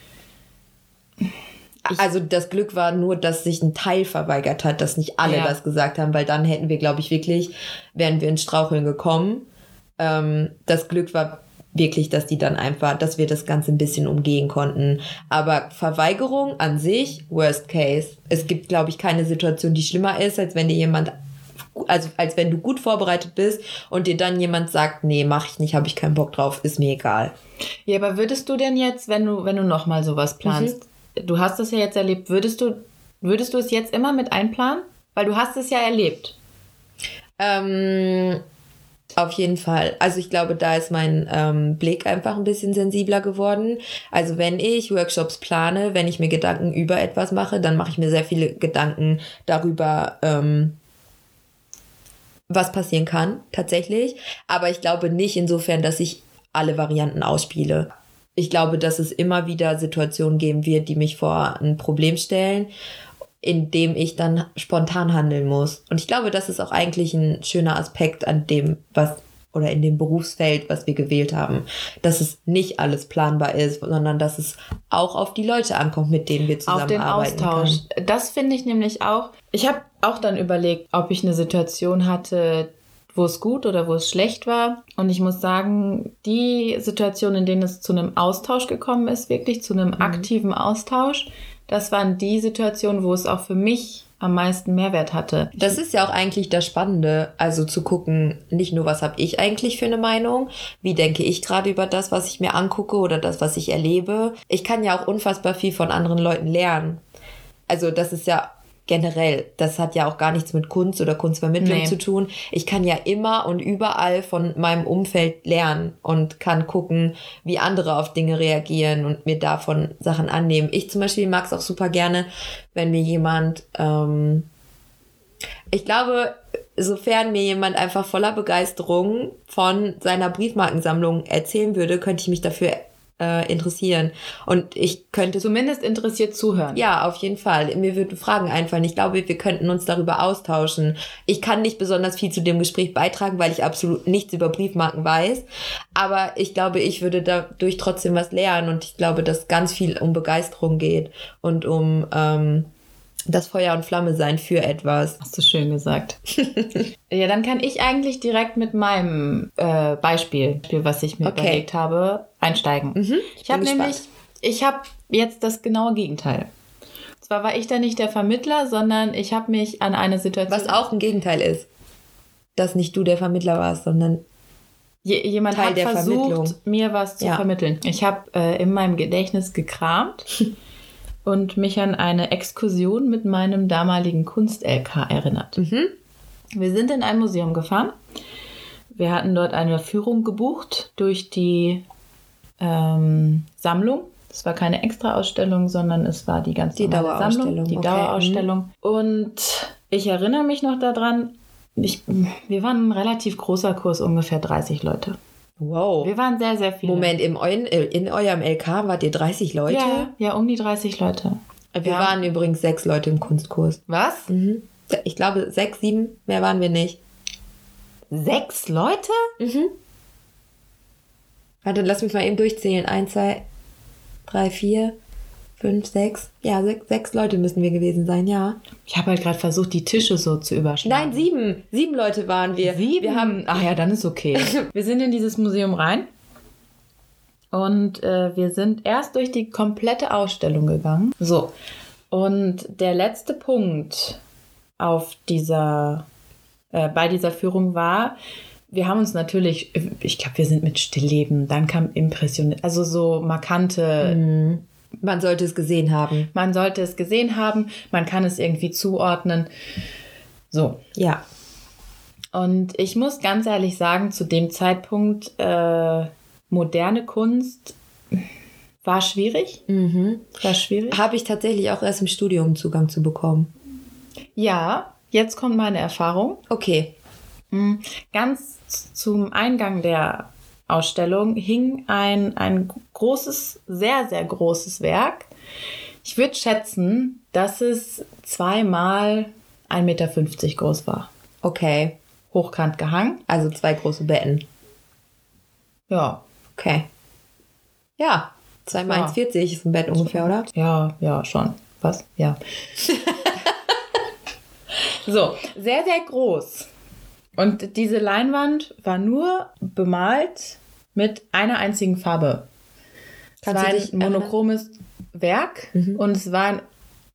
Also das Glück war nur, dass sich ein Teil verweigert hat, dass nicht alle Ja. das gesagt haben, weil dann hätten wir, glaube ich, wirklich, wären wir ins Straucheln gekommen. Ähm, das Glück war wirklich, dass die dann einfach, dass wir das Ganze ein bisschen umgehen konnten. Aber Verweigerung an sich, worst case. Es gibt, glaube ich, keine Situation, die schlimmer ist, als wenn dir jemand, also als wenn du gut vorbereitet bist und dir dann jemand sagt, nee, mach ich nicht, habe ich keinen Bock drauf, ist mir egal. Ja, aber würdest du denn jetzt, wenn du, wenn du nochmal sowas planst, Mhm. du hast das ja jetzt erlebt, würdest du, würdest du es jetzt immer mit einplanen? Weil du hast es ja erlebt. Ähm, auf jeden Fall. Also ich glaube, da ist mein ähm, Blick einfach ein bisschen sensibler geworden. Also wenn ich Workshops plane, wenn ich mir Gedanken über etwas mache, dann mache ich mir sehr viele Gedanken darüber, ähm, was passieren kann tatsächlich. Aber ich glaube nicht insofern, dass ich alle Varianten ausspiele. Ich glaube, dass es immer wieder Situationen geben wird, die mich vor ein Problem stellen, in dem ich dann spontan handeln muss. Und ich glaube, das ist auch eigentlich ein schöner Aspekt an dem, was oder in dem Berufsfeld, was wir gewählt haben, dass es nicht alles planbar ist, sondern dass es auch auf die Leute ankommt, mit denen wir Auf den zusammenarbeiten. Austausch. Kann. Das finde ich nämlich auch. Ich habe auch dann überlegt, ob ich eine Situation hatte, wo es gut oder wo es schlecht war. Und ich muss sagen, die Situation, in denen es zu einem Austausch gekommen ist, wirklich zu einem aktiven Austausch, das waren die Situationen, wo es auch für mich am meisten Mehrwert hatte. Das ist ja auch eigentlich das Spannende, also zu gucken, nicht nur, was habe ich eigentlich für eine Meinung, wie denke ich gerade über das, was ich mir angucke oder das, was ich erlebe. Ich kann ja auch unfassbar viel von anderen Leuten lernen. Also das ist ja generell, das hat ja auch gar nichts mit Kunst oder Kunstvermittlung Nee. zu tun. Ich kann ja immer und überall von meinem Umfeld lernen und kann gucken, wie andere auf Dinge reagieren und mir davon Sachen annehmen. Ich zum Beispiel mag es auch super gerne, wenn mir jemand ähm, ich glaube, sofern mir jemand einfach voller Begeisterung von seiner Briefmarkensammlung erzählen würde, könnte ich mich dafür äh, interessieren. Und ich könnte. Zumindest interessiert zuhören. Ja, auf jeden Fall. Mir würden Fragen einfallen. Ich glaube, wir könnten uns darüber austauschen. Ich kann nicht besonders viel zu dem Gespräch beitragen, weil ich absolut nichts über Briefmarken weiß. Aber ich glaube, ich würde dadurch trotzdem was lernen. Und ich glaube, dass ganz viel um Begeisterung geht und um ähm, das Feuer und Flamme sein für etwas. Hast du schön gesagt. ja, dann kann ich eigentlich direkt mit meinem äh, Beispiel, was ich mir Okay. überlegt habe, einsteigen. ich habe nämlich, ich habe jetzt das genaue Gegenteil. Zwar war ich da nicht der Vermittler, sondern ich habe mich an eine Situation. Was auch ein Gegenteil ist. Dass nicht du der Vermittler warst, sondern Je, jemand Teil hat der versucht, mir was zu Ja. vermitteln. Ich habe äh, in meinem Gedächtnis gekramt und mich an eine Exkursion mit meinem damaligen Kunst-LK erinnert. Mhm. Wir sind in ein Museum gefahren. Wir hatten dort eine Führung gebucht durch die ähm, Sammlung. Es war keine Extra-Ausstellung, sondern es war die ganz Die Sammlung, Dauerausstellung, die okay, Dauerausstellung. Und ich erinnere mich noch daran, ich, wir waren ein relativ großer Kurs, ungefähr 30 Leute. Wow. Wir waren sehr, sehr viele. Moment, im eu in eurem LK wart ihr 30 Leute? Ja, ja, um die 30 Leute. Wir Ja. waren übrigens sechs Leute im Kunstkurs. Was? Mhm. Ich glaube, sechs, sieben, mehr waren wir nicht. Sechs Leute? Warte, lass mich mal eben durchzählen. Eins, zwei, drei, vier, fünf, sechs. Ja, sechs, sechs Leute müssen wir gewesen sein, ja. Ich habe halt gerade versucht, die Tische so zu überschneiden. Nein, sieben. Sieben Leute waren wir. Sieben? Wir haben. Ach ja, dann ist okay. wir sind in dieses Museum rein und äh, wir sind erst durch die komplette Ausstellung gegangen. So. Und der letzte Punkt auf dieser, äh, bei dieser Führung war, wir haben uns natürlich, ich glaube, wir sind mit Stillleben, dann kam Impression, also so markante. Mhm. Man sollte es gesehen haben. Man sollte es gesehen haben, man kann es irgendwie zuordnen. So. Ja. Und ich muss ganz ehrlich sagen, zu dem Zeitpunkt äh, moderne Kunst war schwierig. Mhm. War schwierig. Habe ich tatsächlich auch erst im Studium Zugang zu bekommen. Ja, jetzt kommt meine Erfahrung. Okay. Mhm. Ganz zum Eingang der Ausstellung hing ein, ein großes, sehr, sehr großes Werk. Ich würde schätzen, dass es zweimal 1,50 Meter groß war. Okay. Hochkant gehangen. Also zwei große Betten. Ja. Okay. Ja. Zweimal Ja. 1,40 ist ein Bett ungefähr, oder? Ja, ja, schon. Was? Ja. so, sehr, sehr groß. Und diese Leinwand war nur bemalt mit einer einzigen Farbe. Es Kannst war du ein monochromes Werk Mhm. und es war in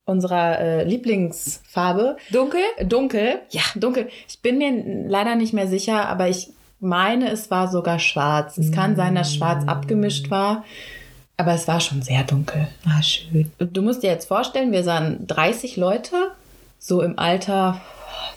unserer äh, Lieblingsfarbe Dunkel? dunkel. Ja, dunkel. Ich bin mir leider nicht mehr sicher, aber ich meine, es war sogar schwarz. Es kann sein, dass schwarz abgemischt war, aber es war schon sehr dunkel. Ah, schön. Du musst dir jetzt vorstellen, wir sahen 30 Leute, so im Alter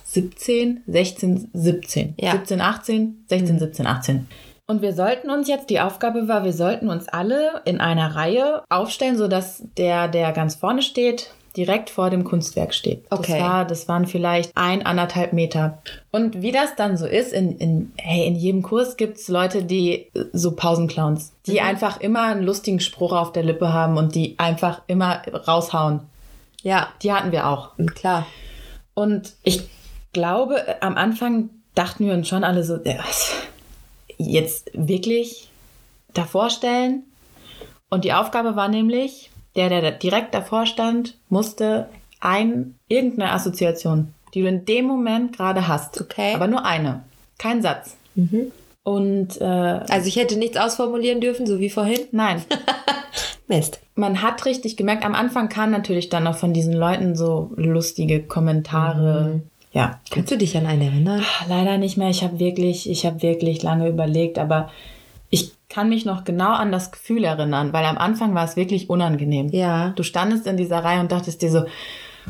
17, 16, 17. Ja. 17, 18, 16, 17, 18. Und wir sollten uns jetzt, die Aufgabe war, wir sollten uns alle in einer Reihe aufstellen, sodass der, der ganz vorne steht, direkt vor dem Kunstwerk steht. Okay. Das, war, das waren vielleicht ein, anderthalb Meter. Und wie das dann so ist, in, in, hey, in jedem Kurs gibt es Leute, die äh, so Pausenclowns, die einfach immer einen lustigen Spruch auf der Lippe haben und die einfach immer raushauen. Ja, Die hatten wir auch. klar. Und ich glaube, äh, am Anfang dachten wir uns schon alle so, äh, was? Jetzt wirklich davor stellen. Und die Aufgabe war nämlich, der, der direkt davor stand, musste ein, irgendeine Assoziation, die du in dem Moment gerade hast. Okay. Aber nur eine. Kein Satz. Mhm. Und äh, Also ich hätte nichts ausformulieren dürfen, so wie vorhin. nein, Mist. man hat richtig gemerkt, am Anfang kamen natürlich dann noch von diesen Leuten so lustige Kommentare. Ja, Kannst du dich an einen erinnern? Leider nicht mehr. Ich habe wirklich, ich habe wirklich lange überlegt, aber ich kann mich noch genau an das Gefühl erinnern, weil am Anfang war es wirklich unangenehm. Ja. Du standest in dieser Reihe und dachtest dir so,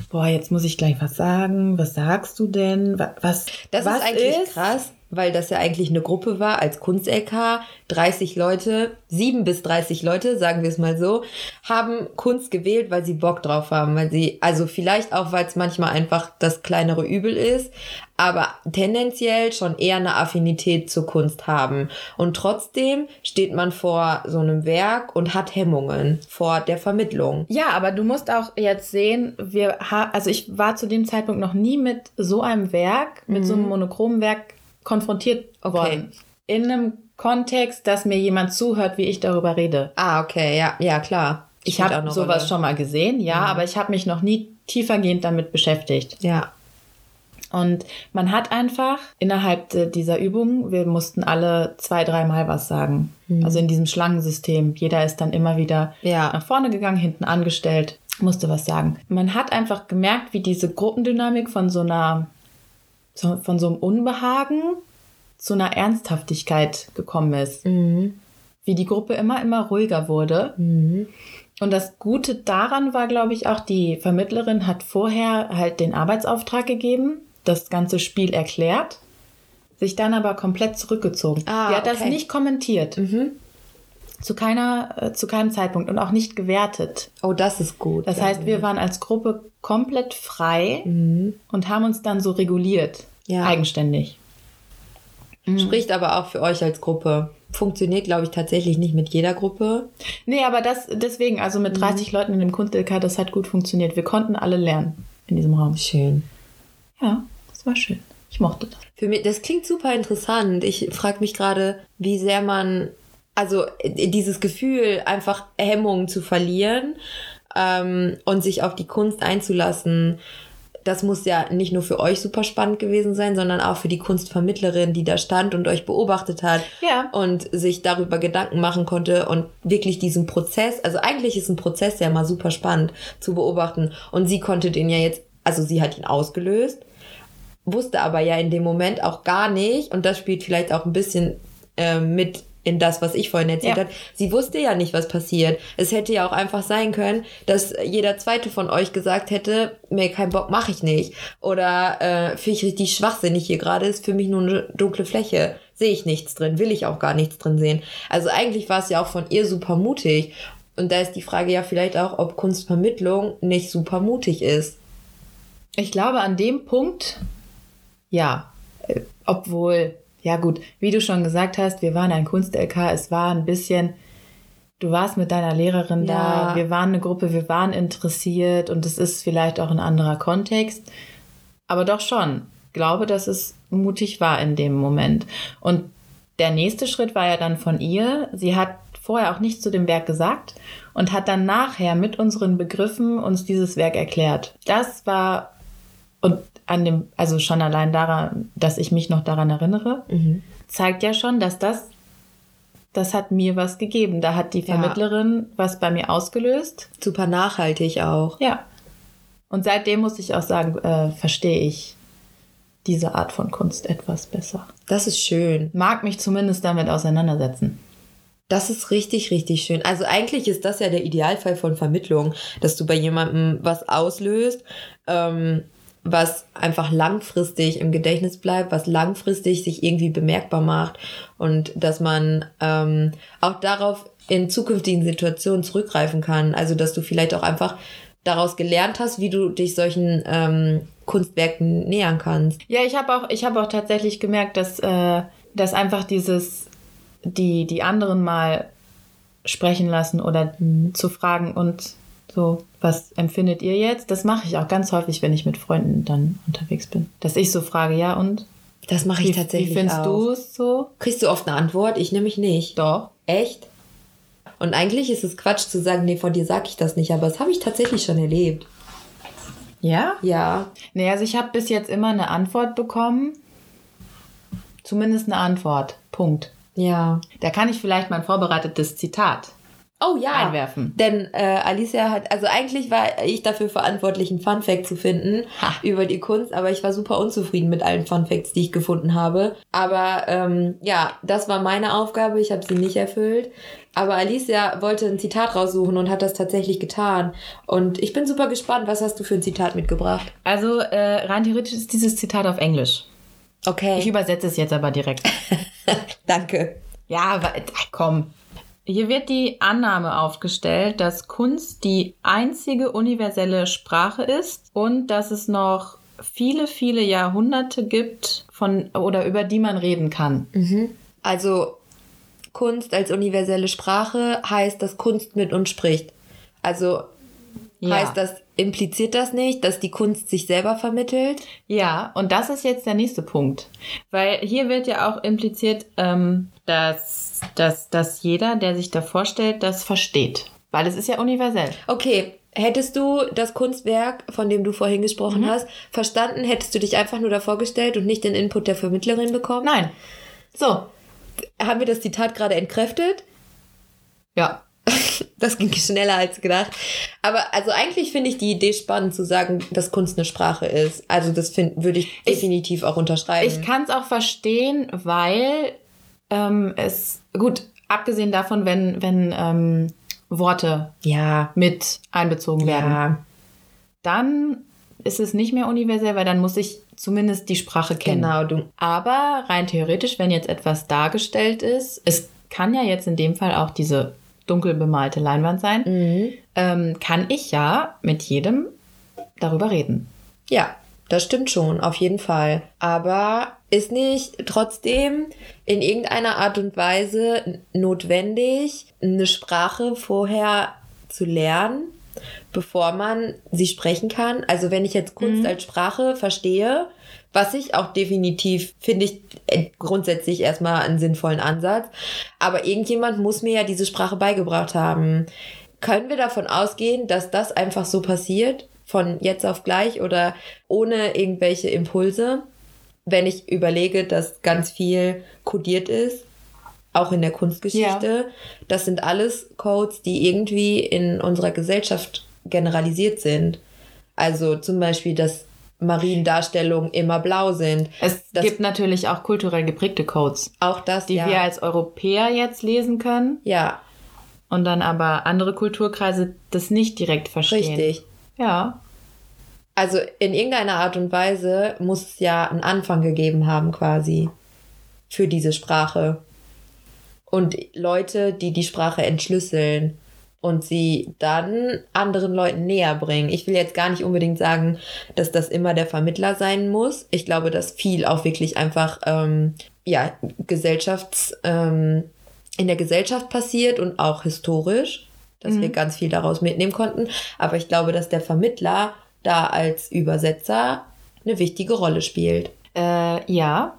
boah, jetzt muss ich gleich was sagen. Was sagst du denn? Wa- Was? Das was ist eigentlich krass, weil das ja eigentlich eine Gruppe war als Kunst-LK. 30 Leute, 7 bis 30 Leute, sagen wir es mal so, haben Kunst gewählt, weil sie Bock drauf haben. Weil sie, also vielleicht auch, weil es manchmal einfach das kleinere Übel ist, aber tendenziell schon eher eine Affinität zur Kunst haben. Und trotzdem steht man vor so einem Werk und hat Hemmungen vor der Vermittlung. Ja, aber du musst auch jetzt sehen, wir ha also ich war zu dem Zeitpunkt noch nie mit so einem Werk, mit so einem monochromen Werk konfrontiert Okay. worden. In einem Kontext, dass mir jemand zuhört, wie ich darüber rede. Ah, okay, ja, ja, klar. Ich habe sowas Rolle. schon mal gesehen, ja, aber ich habe mich noch nie tiefergehend damit beschäftigt. Ja. Und man hat einfach innerhalb dieser Übung, wir mussten alle zwei, dreimal was sagen. Also in diesem Schlangensystem. Jeder ist dann immer wieder Ja. nach vorne gegangen, hinten angestellt, musste was sagen. Man hat einfach gemerkt, wie diese Gruppendynamik von so einer, von so einem Unbehagen zu einer Ernsthaftigkeit gekommen ist. Mhm. Wie die Gruppe immer, immer ruhiger wurde. Mhm. Und das Gute daran war, glaube ich, auch, die Vermittlerin hat vorher halt den Arbeitsauftrag gegeben, das ganze Spiel erklärt, sich dann aber komplett zurückgezogen. Ah, die hat das okay. nicht kommentiert, Mhm. Zu keiner, äh, zu keinem Zeitpunkt und auch nicht gewertet. Oh, das ist gut. Das heißt, wir waren als Gruppe komplett frei Mhm. und haben uns dann so reguliert, Ja. eigenständig. Spricht aber auch für euch als Gruppe. Funktioniert, glaube ich, tatsächlich nicht mit jeder Gruppe. Nee, aber das deswegen, also mit 30 Leuten in dem Kunst-LK, das hat gut funktioniert. Wir konnten alle lernen in diesem Raum. Schön. Ja, das war schön. Ich mochte das. Für mich, das klingt super interessant. Ich frage mich gerade, wie sehr man also äh, dieses Gefühl, einfach Hemmungen zu verlieren ähm, und sich auf die Kunst einzulassen, das muss ja nicht nur für euch super spannend gewesen sein, sondern auch für die Kunstvermittlerin, die da stand und euch beobachtet hat Ja. und sich darüber Gedanken machen konnte und wirklich diesen Prozess, also eigentlich ist ein Prozess ja mal super spannend zu beobachten und sie konnte den ja jetzt, also sie hat ihn ausgelöst, wusste aber ja in dem Moment auch gar nicht und das spielt vielleicht auch ein bisschen äh, mit in das, was ich vorhin erzählt Ja. habe. Sie wusste ja nicht, was passiert. Es hätte ja auch einfach sein können, dass jeder zweite von euch gesagt hätte, mir keinen Bock, mache ich nicht. Oder äh, finde ich richtig schwachsinnig hier gerade, ist für mich nur eine dunkle Fläche. Sehe ich nichts drin, will ich auch gar nichts drin sehen. Also eigentlich war es ja auch von ihr super mutig. Und da ist die Frage ja vielleicht auch, ob Kunstvermittlung nicht super mutig ist. Ich glaube, an dem Punkt, ja. Äh, Obwohl, ja gut, wie du schon gesagt hast, wir waren ein Kunst-LK, es war ein bisschen, du warst mit deiner Lehrerin Ja. da, wir waren eine Gruppe, wir waren interessiert und es ist vielleicht auch ein anderer Kontext. Aber doch schon, glaube, dass es mutig war in dem Moment. Und der nächste Schritt war ja dann von ihr. Sie hat vorher auch nichts zu dem Werk gesagt und hat dann nachher mit unseren Begriffen uns dieses Werk erklärt. Das war und an dem, also schon allein daran, dass ich mich noch daran erinnere, zeigt ja schon, dass das, das hat mir was gegeben. Da hat die Ja. Vermittlerin was bei mir ausgelöst. Super nachhaltig auch. Ja. Und seitdem muss ich auch sagen, äh, verstehe ich diese Art von Kunst etwas besser. Das ist schön. Mag mich zumindest damit auseinandersetzen. Das ist richtig, richtig schön. Also eigentlich ist das ja der Idealfall von Vermittlung, dass du bei jemandem was auslöst, ähm, was einfach langfristig im Gedächtnis bleibt, was langfristig sich irgendwie bemerkbar macht und dass man ähm, auch darauf in zukünftigen Situationen zurückgreifen kann. Also dass du vielleicht auch einfach daraus gelernt hast, wie du dich solchen ähm, Kunstwerken nähern kannst. Ja, ich habe auch, ich habe auch tatsächlich gemerkt, dass, äh, dass einfach dieses, die, die anderen mal sprechen lassen oder zu fragen und so, was empfindet ihr jetzt? Das mache ich auch ganz häufig, wenn ich mit Freunden dann unterwegs bin. Dass ich so frage, ja und? Das mache Wie, ich tatsächlich wie findest du es so? Kriegst du oft eine Antwort? Ich nämlich nicht. Doch. Echt? Und eigentlich ist es Quatsch zu sagen, nee, von dir sag ich das nicht, aber das habe ich tatsächlich schon erlebt. Ja? Ja. Nee, also ich habe bis jetzt immer eine Antwort bekommen. Zumindest eine Antwort. Punkt. Ja. Da kann ich vielleicht mein vorbereitetes Zitat Oh ja. einwerfen. Denn äh, Alicia hat, also eigentlich war ich dafür verantwortlich, einen Funfact zu finden Ha. über die Kunst, aber ich war super unzufrieden mit allen Funfacts, die ich gefunden habe. Aber ähm, ja, das war meine Aufgabe, ich habe sie nicht erfüllt. Aber Alicia wollte ein Zitat raussuchen und hat das tatsächlich getan. Und ich bin super gespannt, was hast du für ein Zitat mitgebracht? Also äh, rein theoretisch ist dieses Zitat auf Englisch. Okay. Ich übersetze es jetzt aber direkt. Danke. Ja, aber äh, komm. Hier wird die Annahme aufgestellt, dass Kunst die einzige universelle Sprache ist und dass es noch viele, viele Jahrhunderte gibt, von oder über die man reden kann. Also Kunst als universelle Sprache heißt, dass Kunst mit uns spricht. Also Ja. heißt das, impliziert das nicht, dass die Kunst sich selber vermittelt? Ja, und das ist jetzt der nächste Punkt. Weil hier wird ja auch impliziert, ähm, dass, dass, dass jeder, der sich da vorstellt, das versteht. Weil es ist ja universell. Okay, hättest du das Kunstwerk, von dem du vorhin gesprochen hast, verstanden, hättest du dich einfach nur davor gestellt und nicht den Input der Vermittlerin bekommen? Nein. So. Haben wir das Zitat gerade entkräftet? Ja. Das ging schneller als gedacht. Aber also eigentlich finde ich die Idee spannend zu sagen, dass Kunst eine Sprache ist. Also das find, würde ich Ich- definitiv auch unterschreiben. Ich kann es auch verstehen, weil ähm, es, gut, abgesehen davon, wenn, wenn ähm, Worte ja, mit einbezogen werden, ja, dann ist es nicht mehr universell, weil dann muss ich zumindest die Sprache kennen. genau. Du, Aber rein theoretisch, wenn jetzt etwas dargestellt ist, es kann ja jetzt in dem Fall auch diese dunkel bemalte Leinwand sein, mhm. ähm, kann ich ja mit jedem darüber reden. Ja, das stimmt schon, auf jeden Fall. Aber ist nicht trotzdem in irgendeiner Art und Weise notwendig, eine Sprache vorher zu lernen, bevor man sie sprechen kann? Also wenn ich jetzt Kunst als Sprache verstehe, Was ich auch definitiv finde ich äh, grundsätzlich erstmal einen sinnvollen Ansatz. Aber irgendjemand muss mir ja diese Sprache beigebracht haben. Können wir davon ausgehen, dass das einfach so passiert? Von jetzt auf gleich oder ohne irgendwelche Impulse? Wenn ich überlege, dass ganz viel kodiert ist, auch in der Kunstgeschichte. Ja. Das sind alles Codes, die irgendwie in unserer Gesellschaft generalisiert sind. Also zum Beispiel, dass Mariendarstellungen immer blau sind. Es das gibt natürlich auch kulturell geprägte Codes. Auch das, die ja. wir als Europäer jetzt lesen können. Ja. Und dann aber andere Kulturkreise das nicht direkt verstehen. Richtig. Ja. Also in irgendeiner Art und Weise muss es ja einen Anfang gegeben haben, quasi, für diese Sprache. Und Leute, die die Sprache entschlüsseln und sie dann anderen Leuten näher bringen. Ich will jetzt gar nicht unbedingt sagen, dass das immer der Vermittler sein muss. Ich glaube, dass viel auch wirklich einfach ähm, ja Gesellschafts ähm, in der Gesellschaft passiert und auch historisch, dass mhm. wir ganz viel daraus mitnehmen konnten. Aber ich glaube, dass der Vermittler da als Übersetzer eine wichtige Rolle spielt. Äh, ja,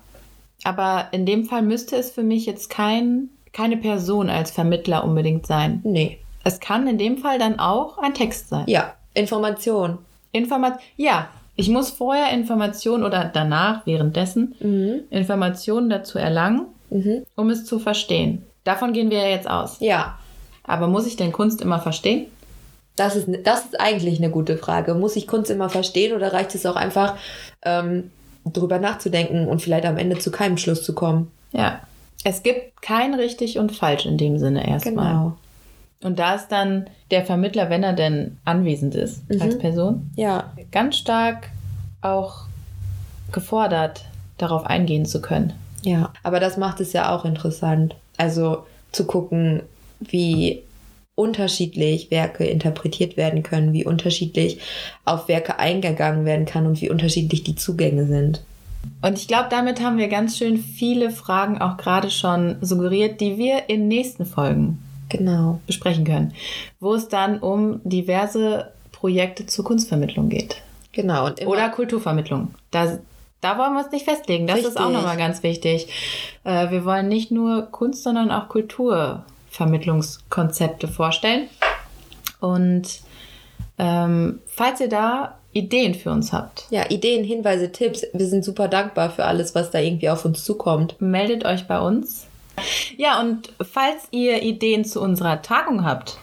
aber in dem Fall müsste es für mich jetzt kein, keine Person als Vermittler unbedingt sein. Nee. Es kann in dem Fall dann auch ein Text sein. Ja, Information. Informat ja, ich muss vorher Informationen oder danach, währenddessen, mhm. Informationen dazu erlangen, mhm. um es zu verstehen. Davon gehen wir ja jetzt aus. Ja. Aber muss ich denn Kunst immer verstehen? Das ist, das ist eigentlich eine gute Frage. Muss ich Kunst immer verstehen oder reicht es auch einfach, ähm, drüber nachzudenken und vielleicht am Ende zu keinem Schluss zu kommen? Ja. Es gibt kein richtig und falsch in dem Sinne erstmal. Genau. Und da ist dann der Vermittler, wenn er denn anwesend ist mhm. als Person, ja. ganz stark auch gefordert, darauf eingehen zu können. Ja, aber das macht es ja auch interessant. Also zu gucken, wie unterschiedlich Werke interpretiert werden können, wie unterschiedlich auf Werke eingegangen werden kann und wie unterschiedlich die Zugänge sind. Und ich glaube, damit haben wir ganz schön viele Fragen auch gerade schon suggeriert, die wir in nächsten Folgen genau. besprechen können, wo es dann um diverse Projekte zur Kunstvermittlung geht. Genau. Oder Kulturvermittlung. Da, da wollen wir uns nicht festlegen. Das Richtig. ist auch nochmal ganz wichtig. Äh, wir wollen nicht nur Kunst, sondern auch Kulturvermittlungskonzepte vorstellen. Und ähm, falls ihr da Ideen für uns habt. Ja, Ideen, Hinweise, Tipps. Wir sind super dankbar für alles, was da irgendwie auf uns zukommt. Meldet euch bei uns. Ja, und falls ihr Ideen zu unserer Tagung habt,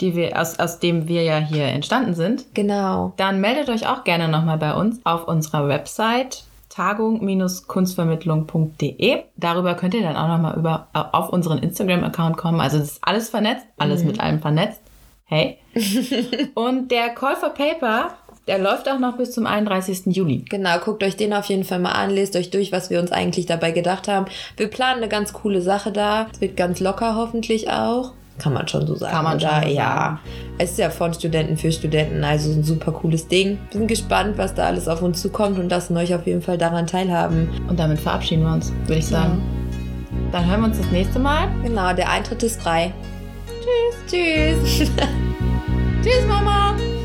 die wir, aus, aus dem wir ja hier entstanden sind, genau. dann meldet euch auch gerne nochmal bei uns auf unserer Website tagung-kunstvermittlung.de. Darüber könnt ihr dann auch nochmal über, auf unseren Instagram-Account kommen. Also das ist alles vernetzt, alles mhm. mit allem vernetzt. Hey. Und der Call for Paper der läuft auch noch bis zum 31. Juli. Genau, guckt euch den auf jeden Fall mal an, lest euch durch, was wir uns eigentlich dabei gedacht haben. Wir planen eine ganz coole Sache da. Es wird ganz locker hoffentlich auch. Kann man schon so sagen. Kann man schon oder? Ja. Es ist ja von Studenten für Studenten, also ein super cooles Ding. Wir sind gespannt, was da alles auf uns zukommt und lassen euch auf jeden Fall daran teilhaben. Und damit verabschieden wir uns, würde ich sagen. Ja. Dann hören wir uns das nächste Mal. Genau, der Eintritt ist frei. Tschüss. Tschüss.